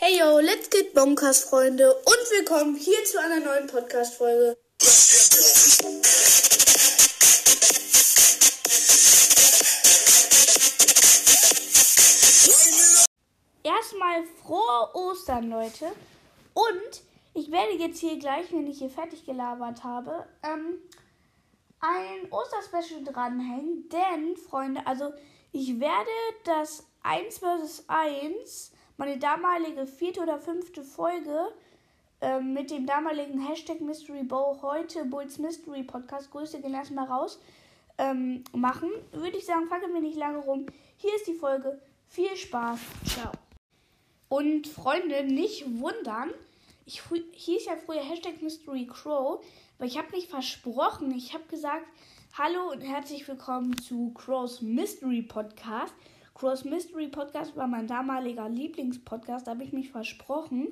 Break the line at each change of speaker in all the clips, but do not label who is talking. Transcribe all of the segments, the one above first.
Hey yo, let's get bonkers, Freunde, und willkommen hier zu einer neuen Podcast-Folge. Erstmal frohe Ostern, Leute. Und ich werde jetzt hier gleich, wenn ich hier fertig gelabert habe, ähm, ein Osterspecial dranhängen. Denn, Freunde, also ich werde das 1 vs 1, meine damalige vierte oder fünfte Folge, ähm, mit dem damaligen Hashtag Mystery Bow heute Bulls Mystery Podcast, Grüße gehen erstmal raus, ähm, machen. Würde ich sagen, fangen wir nicht lange rum. Hier ist die Folge. Viel Spaß. Ciao. Und Freunde, nicht wundern. Ich hieß ja früher Hashtag Mystery Crow, aber ich habe mich versprochen. Ich habe gesagt, hallo und herzlich willkommen zu Crows Mystery Podcast. Crows Mystery Podcast war mein damaliger Lieblingspodcast, da habe ich mich versprochen.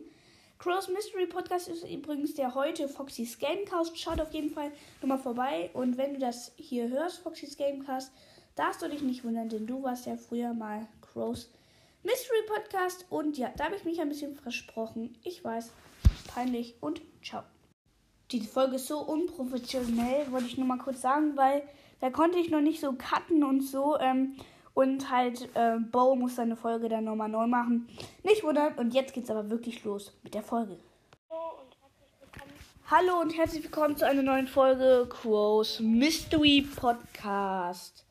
Crows Mystery Podcast ist übrigens der heute Foxys Gamecast. Schaut auf jeden Fall nochmal vorbei. Und wenn du das hier hörst, Foxys Gamecast, darfst du dich nicht wundern, denn du warst ja früher mal Crows Mystery Podcast. Und ja, da habe ich mich ein bisschen versprochen. Ich weiß, peinlich und ciao. Diese Folge ist so unprofessionell, wollte ich nur mal kurz sagen, weil da konnte ich noch nicht so cutten und so. Ähm, und halt, äh, Bo muss seine Folge dann nochmal neu machen. Nicht wundern. Und jetzt geht's aber wirklich los mit der Folge. Hallo und herzlich willkommen zu einer neuen Folge Crows Mystery Podcast.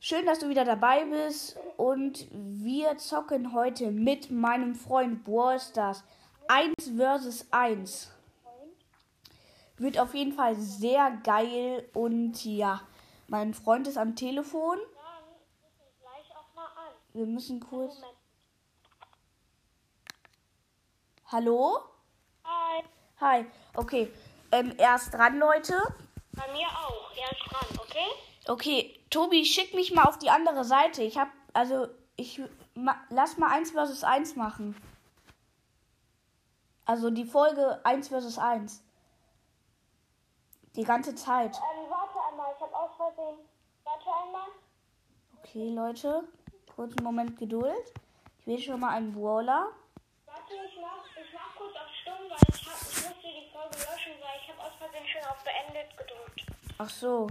Schön, dass du wieder dabei bist und wir zocken heute mit meinem Freund Brawl Stars 1 vs 1. Wird auf jeden Fall sehr geil und ja, mein Freund ist am Telefon. Wir müssen kurz. Hallo?
Hi.
Hi. Okay. Ähm, er ist dran, Leute.
Bei mir auch. Er ist dran, okay?
Okay, Tobi, schick mich mal auf die andere Seite. Ich hab, also, ich ma, lass mal 1 versus 1 machen. Also die Folge 1 versus 1. Die ganze Zeit.
Ähm, warte einmal, ich hab aus Versehen. Warte einmal.
Okay, Leute. Kurzen Moment Geduld. Ich will schon mal einen Brawler.
Warte, ich mach, ich mach kurz auf Stumm, weil ich, hab, ich musste die Folge löschen, weil ich hab aus Versehen schon auf Beendet gedrückt.
Ach so.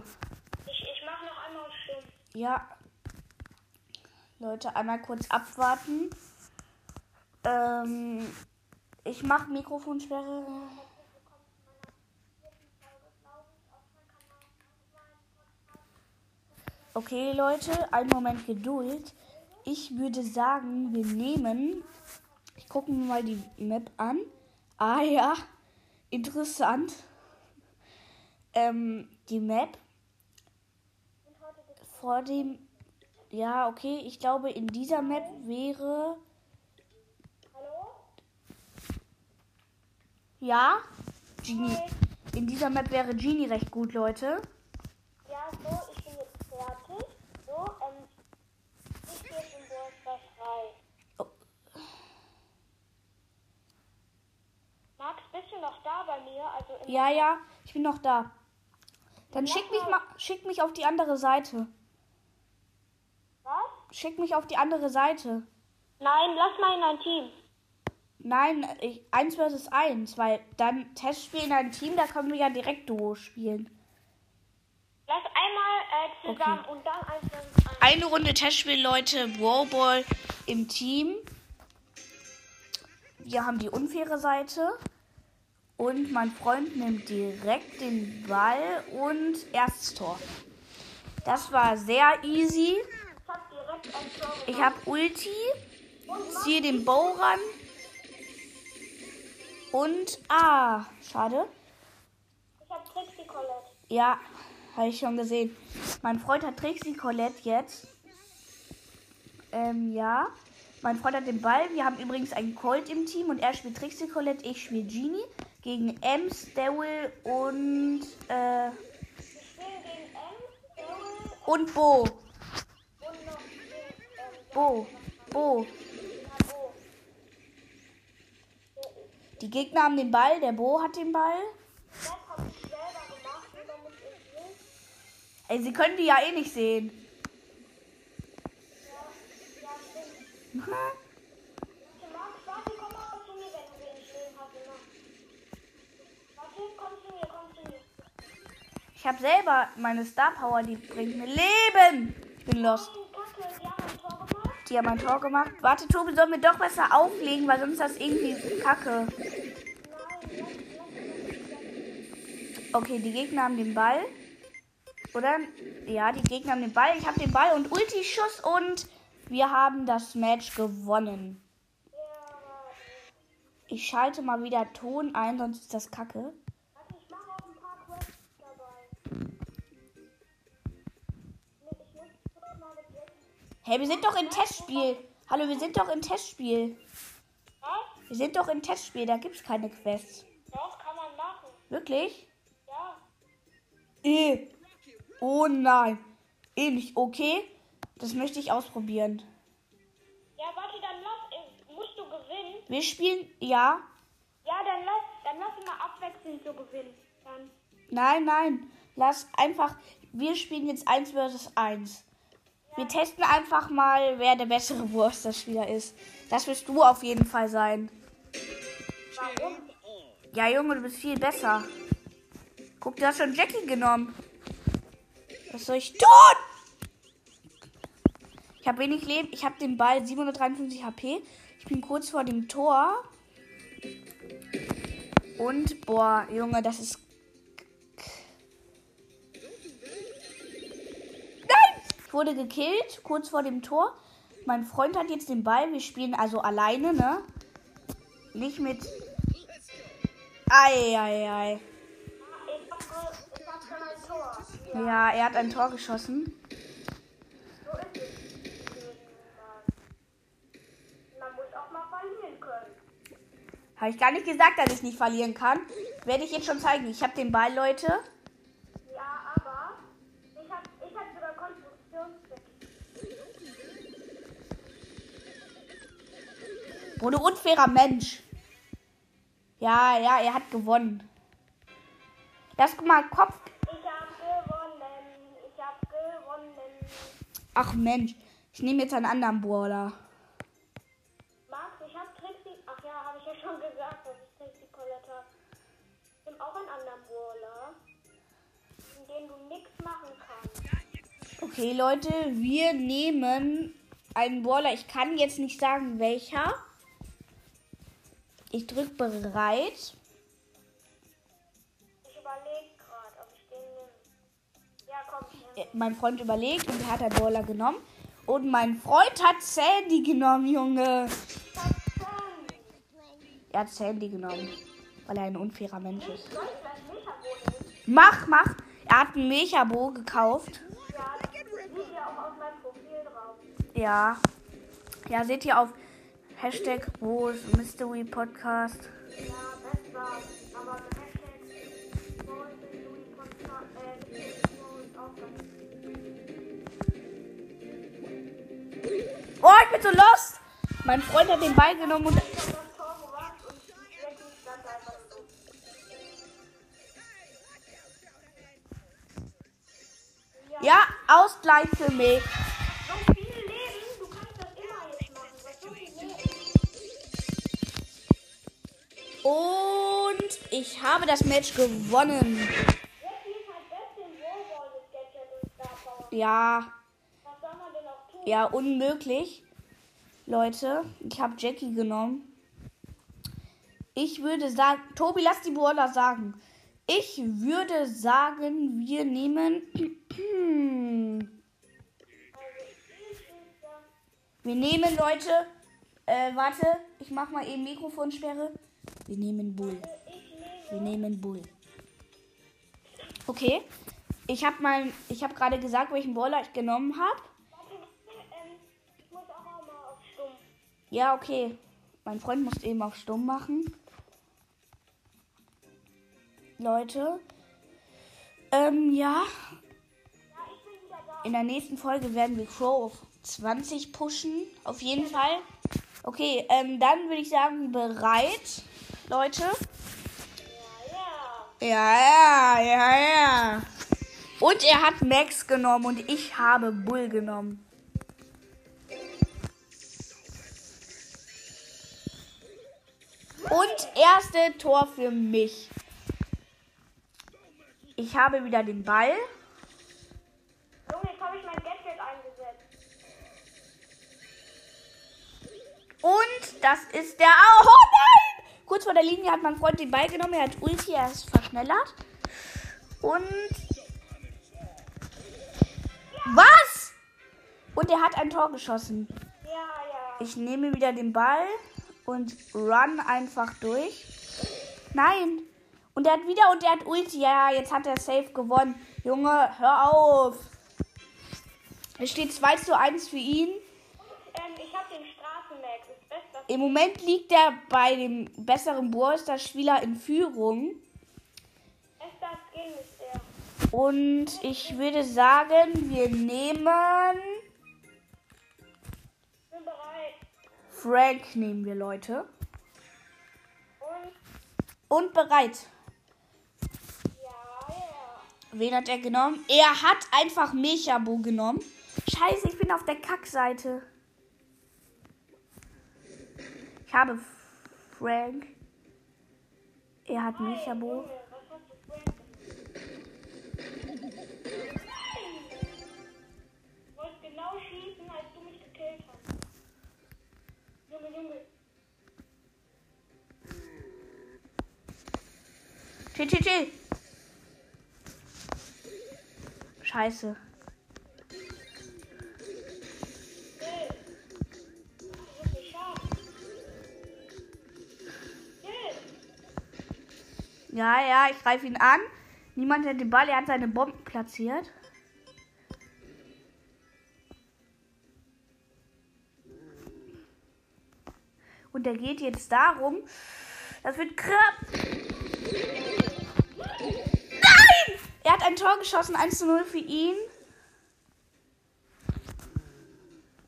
Ich, ich mach noch einmal auf Stumm.
Ja. Leute, einmal kurz abwarten. Ähm, ich mach Mikrofonsperre. Okay, Leute, einen Moment Geduld. Ich würde sagen, wir nehmen. Ich gucke mir mal die Map an. Ah ja, interessant. Ähm, die Map vor dem. Ja, okay, ich glaube, in dieser Map wäre.
Hallo?
Ja, Genie. In dieser Map wäre Genie recht gut, Leute.
Ja, so, ich bin jetzt fertig. So, ähm, ich gehe jetzt in Burster frei.
Oh.
Max, bist du noch da bei mir? Also
Ja, ja, ich bin noch da. Dann schick mich mal, schick mich auf die andere Seite.
Was?
Schick mich auf die andere Seite.
Nein, lass mal in ein Team.
Nein, ich, 1 versus 1, weil dann Testspiel in einem Team, da können wir ja direkt Duo spielen.
Lass einmal äh, zusammen
Okay.
und dann eins ein.
Eine Runde Testspiel, Leute, Brawl Ball im Team. Wir haben die unfaire Seite. Und mein Freund nimmt direkt den Ball und erstes Tor. Das war sehr easy.
Ich
habe Ulti, ziehe den Bow ran. Und, ah, schade.
Ich hab Trixie Colette.
Ja, habe ich schon gesehen. Mein Freund hat Trixie Colette jetzt. Ähm, ja. Mein Freund hat den Ball. Wir haben übrigens einen Colt im Team und er spielt Trixie Colette, ich spiele Genie. Gegen Ems, Daryl und, äh, und Bo. Bo. Bo. Die Gegner haben den Ball, der Bo hat den Ball. Ey, sie können die ja eh nicht sehen.
Ja, ja, stimmt. Warte, Max, warte,
Ich habe selber meine Star Power, die bringt mir Leben. Ich bin lost.
Die haben ein Tor gemacht.
Warte, Tobi, sollen wir doch besser auflegen, weil sonst ist das irgendwie kacke. Okay, die Gegner haben den Ball. Oder? Ja, die Gegner haben den Ball. Ich habe den Ball und Ulti-Schuss und wir haben das Match gewonnen. Ich schalte mal wieder Ton ein, sonst ist das kacke.
warte, ich mache auch ein paar Quests dabei. Nee, ich muss kurz mal mit jetzt.
Hey, wir sind doch im Testspiel. Hallo, wir sind doch im Testspiel.
Was?
Wir sind doch im Testspiel, da gibt's keine Quests.
Doch, kann man machen.
Wirklich?
Ja.
Eh. Oh nein. Eh nicht. Okay. Das möchte ich ausprobieren.
Ja, warte, dann lass, äh, musst du gewinnen.
Wir spielen. Ja.
Ja, dann lass, dann lass mal abwechselnd so gewinnen. Dann.
Nein, nein. Lass einfach. Wir spielen jetzt 1 versus 1. Wir testen einfach mal, wer der bessere Wurster-Spieler ist. Das wirst du auf jeden Fall sein.
Warum?
Ja, Junge, du bist viel besser. Guck, du hast schon Jackie genommen. Was soll ich tun? Ich habe wenig Leben. Ich habe den Ball 753 HP. Ich bin kurz vor dem Tor. Und, boah, Junge, das ist. Wurde gekillt, kurz vor dem Tor. Mein Freund hat jetzt den Ball. Wir spielen also alleine, ne? Nicht mit. Ei, ei, ei.
Ich hab, ge- ich hab schon ein Tor.
Ja, er hat ein Tor geschossen. Habe ich gar nicht gesagt, dass ich nicht verlieren kann. Werde ich jetzt schon zeigen. Ich habe den Ball, Leute. Du unfairer Mensch. Ja, ja, er hat gewonnen. Das mal, Kopf.
Ich hab gewonnen. Ich hab gewonnen.
Ach Mensch, ich nehme jetzt einen anderen Brawler.
Max, ich hab Trixie. Ach ja, habe ich ja schon gesagt, dass ich Trixie Colette. Ich nehm auch einen anderen Brawler, in dem du nichts machen kannst.
Okay, Leute, wir nehmen einen Brawler. Ich kann jetzt nicht sagen, welcher. Ich drück bereit.
Ich überlege gerade, ob ich den nehme. Ja, komm, ich.
Äh, Mein Freund überlegt und er hat einen Brawler genommen. Und mein Freund hat Sandy genommen, Junge. Er hat Sandy genommen, weil er ein unfairer Mensch ist. Mach, mach. Er hat einen Mechabo gekauft.
Ja, sieht ja auch auf meinem Profil drauf.
Ja. Ja, seht ihr auf Hashtag wo ist Mystery Podcast.
Ja, das war's. Aber Hashtag Louis Podcast, äh, ist auch ganz
Oh, ich bin so lost. Mein Freund hat den Ball genommen und. Ja, Ausgleich für mich. Und ich habe das Match gewonnen. Ja, ja, unmöglich. Leute, ich habe Jackie genommen. Ich würde sagen, Tobi, lass die Brawler sagen. Ich würde sagen, wir nehmen. Wir nehmen, Leute. Äh, warte, ich mach mal eben Mikrofonsperre. Wir nehmen Bull. Wir nehmen Bull. Okay. Ich habe mal, ich habe gerade gesagt, welchen Brawler ich genommen habe. Ja, okay. Mein Freund muss eben auf stumm machen. Leute. Ähm, ja. In der nächsten Folge werden wir Crow auf 20 pushen. Auf jeden Fall. Okay, ähm, dann würde ich sagen, bereit, Leute.
Ja, ja.
Ja, ja. Und er hat Max genommen und ich habe Bull genommen. Und erste Tor für mich. Ich habe wieder den Ball.
Junge, jetzt habe ich mein Gadget eingesetzt.
Und das ist der. Oh! Kurz vor der Linie hat mein Freund den Ball genommen. Er hat Ulti, er ist verschnellert. Und. Was? Und er hat ein Tor geschossen.
Ja, ja.
Ich nehme wieder den Ball und run einfach durch. Nein. Und er hat wieder und er hat Ulti. Ja, jetzt hat er safe gewonnen. Junge, hör auf. Es steht 2 zu 1 für ihn.
Ähm, ich habe den Straßenmax. Das Beste.
Im Moment liegt er bei dem besseren Brawlstar-Spieler in Führung. Und ich würde sagen, wir nehmen.
Bin bereit.
Frank nehmen wir, Leute.
Und
Und bereit.
ja, ja.
Wen hat er genommen? Er hat einfach Mechabo genommen. Scheiße, ich bin auf der Kackseite. Ich habe Frank. Er hat Mechabo.
Junge, was hast du Frank? Ich wollte genau schießen, als du mich gekillt hast. Junge, Junge.
Chill, chill, chill. Scheiße. Ja, ja, ich greife ihn an. Niemand hat den Ball, er hat seine Bomben platziert. Und er geht jetzt darum. Das wird krapp. Nein! Er hat ein Tor geschossen, 1 zu 0 für ihn.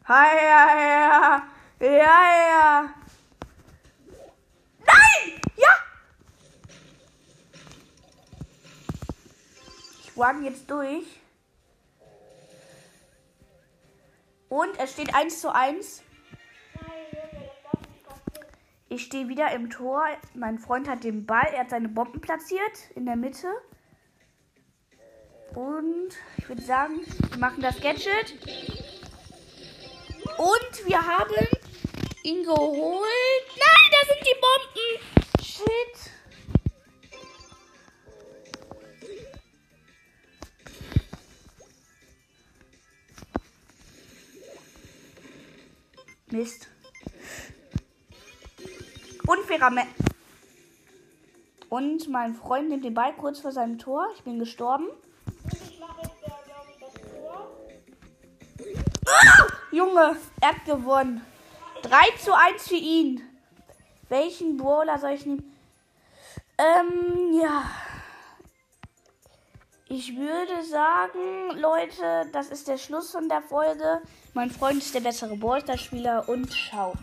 Ja, ja, ja. Ja, ja. Nein! Ja! Run jetzt durch. Und es steht 1 zu 1.
Nein, Junge, das darf nicht passieren.
Ich stehe wieder im Tor. Mein Freund hat den Ball. Er hat seine Bomben platziert in der Mitte. Und ich würde sagen, wir machen das Gadget. Und wir haben ihn geholt. Nein, Mist. Unfairer Me Und mein Freund nimmt den Ball kurz vor seinem Tor. Ich bin gestorben. Ah! Junge, er hat gewonnen. 3 zu 1 für ihn. Welchen Brawler soll ich nehmen? Ähm, ja. Ich würde sagen, Leute, das ist der Schluss von der Folge. Mein Freund ist der bessere Ballstar-Spieler und ciao.